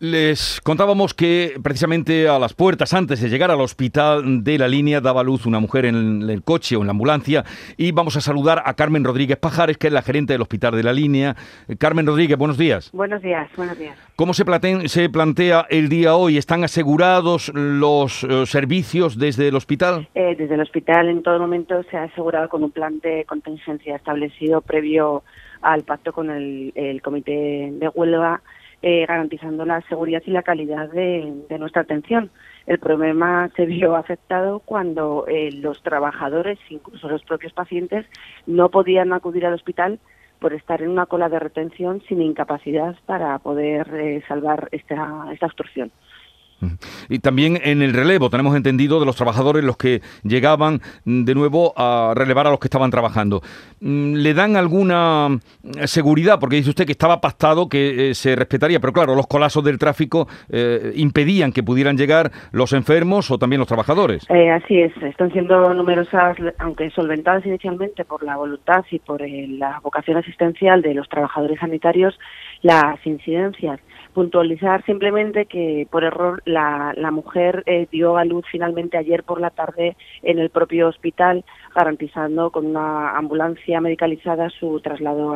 Les contábamos que precisamente a las puertas, antes de llegar al hospital de la línea, daba luz una mujer en el coche o en la ambulancia y vamos a saludar a Carmen Rodríguez Pajares, que es la gerente del hospital de la línea. Carmen Rodríguez, buenos días. Buenos días, buenos días. ¿Cómo se, se plantea el día hoy? ¿Están asegurados los eh, servicios desde el hospital? Eh, desde el hospital en todo momento se ha asegurado con un plan de contingencia establecido previo al pacto con el, el comité de huelga eh, garantizando la seguridad y la calidad de, nuestra atención. El problema se vio afectado cuando eh, los trabajadores, incluso los propios pacientes, no podían acudir al hospital por estar en una cola de retención sin incapacidad para poder eh, salvar esta, esta obstrucción. Y también en el relevo, tenemos entendido de los trabajadores los que llegaban de nuevo a relevar a los que estaban trabajando. Mm, ¿Le dan alguna mm, seguridad? Porque dice usted que estaba pactado que eh, se respetaría, pero claro, los colapsos del tráfico eh, impedían que pudieran llegar los enfermos o también los trabajadores. Eh, así es, están siendo numerosas, aunque solventadas inicialmente por la voluntad y por la vocación asistencial de los trabajadores sanitarios, las incidencias puntualizar simplemente que por error la, la mujer eh, dio a luz finalmente ayer por la tarde en el propio hospital, garantizando con una ambulancia medicalizada su traslado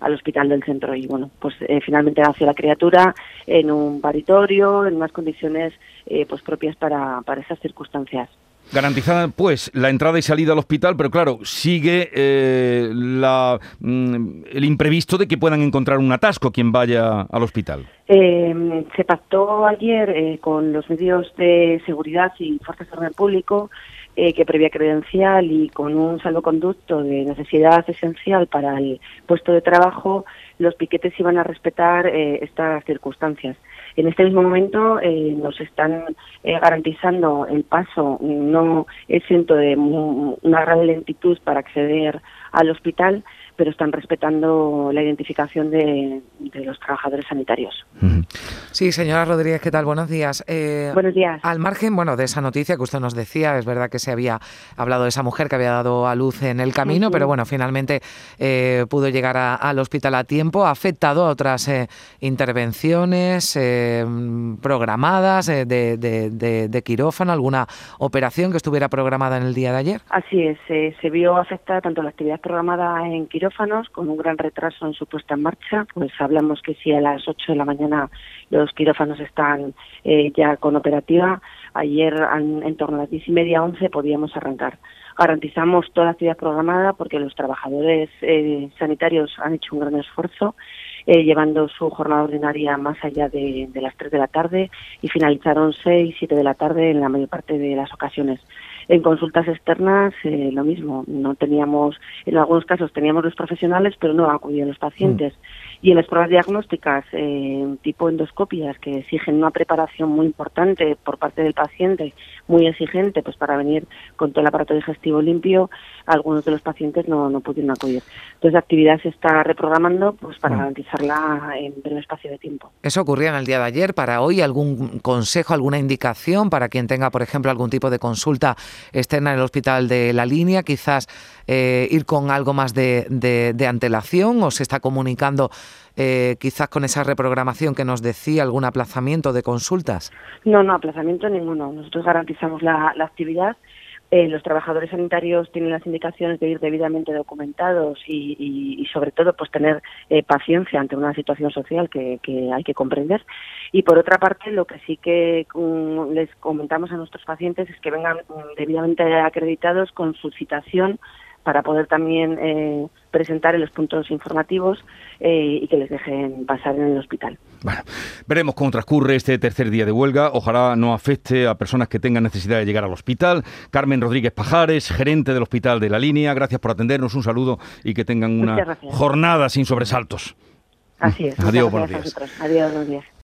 al hospital del centro. Y bueno, pues eh, finalmente nació la criatura en un paritorio, en unas condiciones eh, pues propias para, para esas circunstancias. Garantizada, pues, la entrada y salida al hospital, pero claro, sigue eh, la, mm, el imprevisto de que puedan encontrar un atasco quien vaya al hospital. Eh, se pactó ayer eh, con los medios de seguridad y fuerzas de orden público que previa credencial y con un salvoconducto de necesidad esencial para el puesto de trabajo, los piquetes iban a respetar estas circunstancias. En este mismo momento eh, nos están eh, garantizando el paso no exento de una gran lentitud para acceder al hospital, pero están respetando la identificación de, los trabajadores sanitarios. Sí, señora Rodríguez, ¿qué tal? Buenos días. Eh, Buenos días. Al margen, bueno, de esa noticia que usted nos decía, es verdad que se había hablado de esa mujer que había dado a luz en el camino, pero bueno, finalmente eh, pudo llegar al hospital a tiempo. Ha afectado a otras eh, intervenciones programadas de, de, quirófano, alguna operación que estuviera programada en el día de ayer. Así es, se vio afectada tanto la actividad programada en quirófano con un gran retraso en su puesta en marcha. Pues hablamos que si a las 8 de la mañana los quirófanos están eh, ya con operativa, ayer en, torno a las 10 y media, 11 podíamos arrancar. Garantizamos toda la actividad programada porque los trabajadores eh, sanitarios han hecho un gran esfuerzo. Eh, llevando su jornada ordinaria más allá de, de, las 3 de la tarde y finalizaron 6, 7 de la tarde en la mayor parte de las ocasiones. En consultas externas, eh, lo mismo. No teníamos, en algunos casos teníamos los profesionales, pero no acudían los pacientes. Mm. Y en las pruebas diagnósticas, eh, tipo endoscopias, que exigen una preparación muy importante por parte del paciente, muy exigente, pues para venir con todo el aparato digestivo limpio, algunos de los pacientes no, no pudieron acudir. Entonces, la actividad se está reprogramando pues para mm. garantizarla en un espacio de tiempo. Eso ocurría en el día de ayer. Para hoy, ¿algún consejo, alguna indicación para quien tenga, por ejemplo, algún tipo de consulta externa en el hospital de la línea? Quizás eh, ir con algo más de, de antelación o se está comunicando eh, quizás con esa reprogramación que nos decía, algún aplazamiento de consultas? No, no, aplazamiento ninguno. Nosotros garantizamos la, actividad. Eh, los trabajadores sanitarios tienen las indicaciones de ir debidamente documentados y, sobre todo pues tener eh, paciencia ante una situación social que, hay que comprender. Y por otra parte lo que sí que mm, les comentamos a nuestros pacientes es que vengan mm, debidamente acreditados con su citación para poder también eh, presentar en los puntos informativos eh, y que les dejen pasar en el hospital. Bueno, veremos cómo transcurre este tercer día de huelga. Ojalá no afecte a personas que tengan necesidad de llegar al hospital. Carmen Rodríguez Pajares, gerente del Hospital de la Línea, gracias por atendernos. Un saludo y que tengan una jornada sin sobresaltos. Así es. Adiós, buenos días. Adiós, buenos días.